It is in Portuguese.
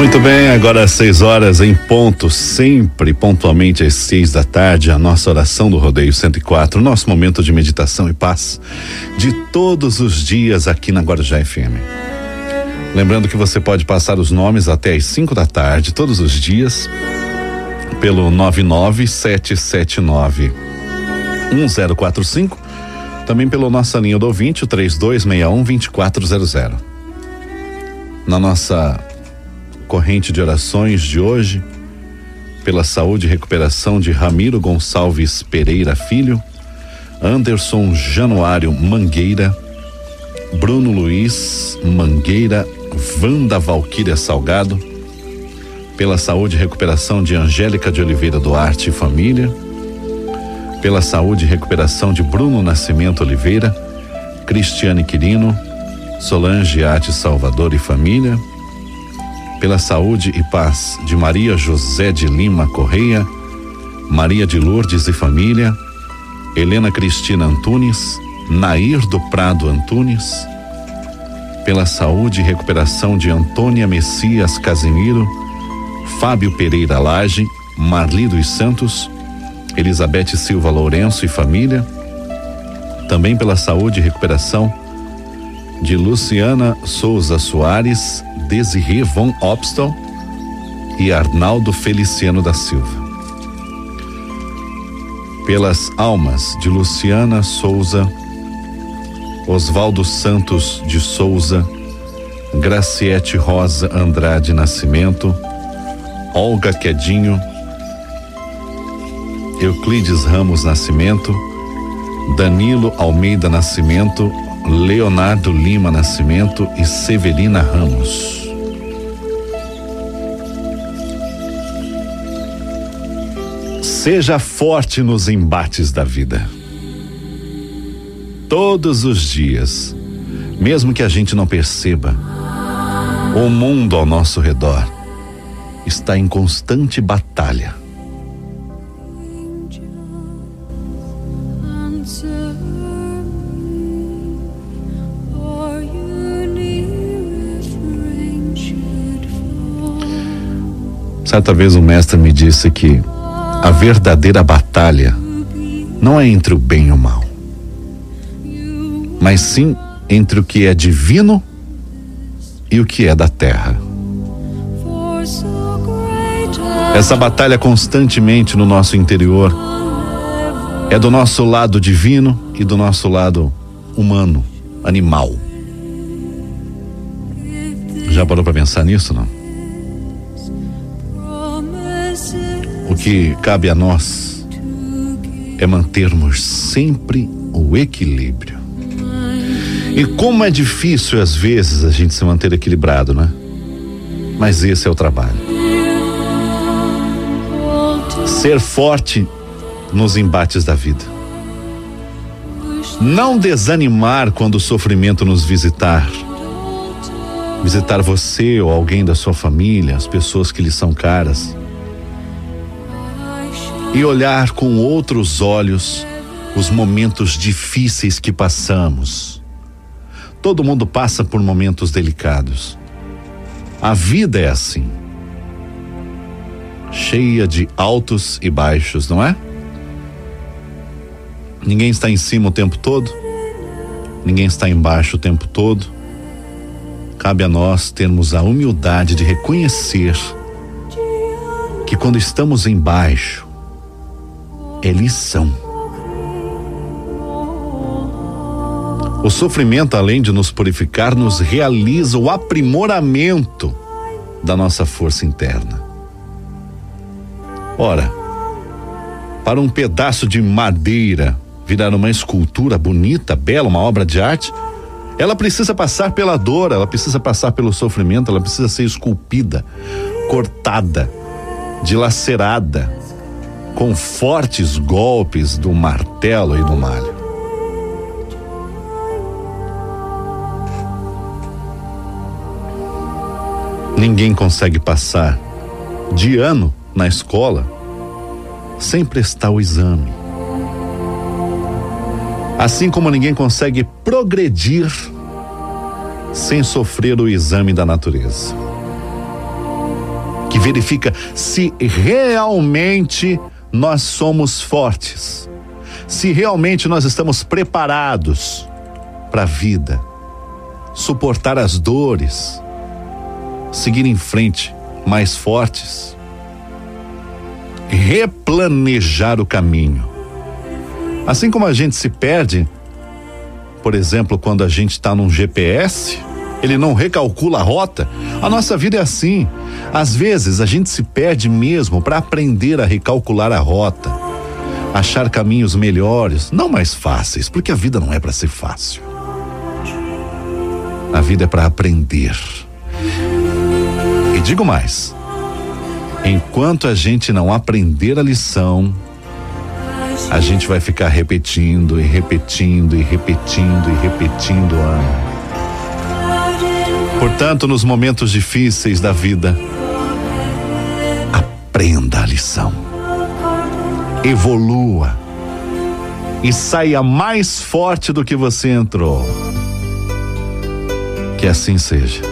Muito bem, agora às seis horas em ponto, sempre pontualmente às seis da tarde, a nossa oração do Rodeio 104, nosso momento de meditação e paz de todos os dias aqui na Guarujá FM. Lembrando que você pode passar os nomes até às cinco da tarde, todos os dias, pelo 99779 1045, também pelo nossa linha do ouvinte, o 3261 2400. Na nossa corrente de orações de hoje, pela saúde e recuperação de Ramiro Gonçalves Pereira Filho, Anderson Januário Mangueira, Bruno Luiz Mangueira, Wanda Valquíria Salgado, pela saúde e recuperação de Angélica de Oliveira Duarte e família, pela saúde e recuperação de Bruno Nascimento Oliveira, Cristiane Quirino, Solange Ate Salvador e família, pela saúde e paz de Maria José de Lima Correia, Maria de Lourdes e família, Helena Cristina Antunes, Nair do Prado Antunes, pela saúde e recuperação de Antônia Messias Casimiro, Fábio Pereira Lage, Marli dos Santos, Elizabeth Silva Lourenço e família, também pela saúde e recuperação de Luciana Souza Soares, Desirê von Obstal e Arnaldo Feliciano da Silva. Pelas almas de Luciana Souza, Oswaldo Santos de Souza, Graciete Rosa Andrade Nascimento, Olga Quedinho, Euclides Ramos Nascimento, Danilo Almeida Nascimento, Leonardo Lima Nascimento e Severina Ramos. Seja forte nos embates da vida. Todos os dias, mesmo que a gente não perceba, o mundo ao nosso redor está em constante batalha. Certa vez um mestre me disse que a verdadeira batalha não é entre o bem e o mal, mas sim entre o que é divino e o que é da terra. Essa batalha constantemente no nosso interior é do nosso lado divino e do nosso lado humano, animal. Já parou para pensar nisso, não? Que cabe a nós é mantermos sempre o equilíbrio. E como é difícil às vezes a gente se manter equilibrado, né? Mas esse é o trabalho. Ser forte nos embates da vida. Não desanimar quando o sofrimento nos visitar. Visitar você ou alguém da sua família, as pessoas que lhe são caras e olhar com outros olhos os momentos difíceis que passamos. Todo mundo passa por momentos delicados. A vida é assim. Cheia de altos e baixos, não é? Ninguém está em cima o tempo todo. Ninguém está embaixo o tempo todo. Cabe a nós termos a humildade de reconhecer que quando estamos embaixo, é lição. O sofrimento, além de nos purificar, nos realiza o aprimoramento da nossa força interna. Ora, para um pedaço de madeira virar uma escultura bonita, bela, uma obra de arte, ela precisa passar pela dor, ela precisa passar pelo sofrimento, ela precisa ser esculpida, cortada, dilacerada, com fortes golpes do martelo e do malho. Ninguém consegue passar de ano na escola sem prestar o exame. Assim como ninguém consegue progredir sem sofrer o exame da natureza, que verifica se realmente nós somos fortes, se realmente nós estamos preparados para a vida, suportar as dores, seguir em frente mais fortes, replanejar o caminho. Assim como a gente se perde, por exemplo, quando a gente está num GPS, ele não recalcula a rota. A nossa vida é assim. Às vezes a gente se perde mesmo para aprender a recalcular a rota, achar caminhos melhores, não mais fáceis, porque a vida não é para ser fácil. A vida é para aprender. E digo mais: enquanto a gente não aprender a lição, a gente vai ficar repetindo e repetindo e repetindo e repetindo ano. Portanto, nos momentos difíceis da vida, aprenda a lição, evolua e saia mais forte do que você entrou. Que assim seja.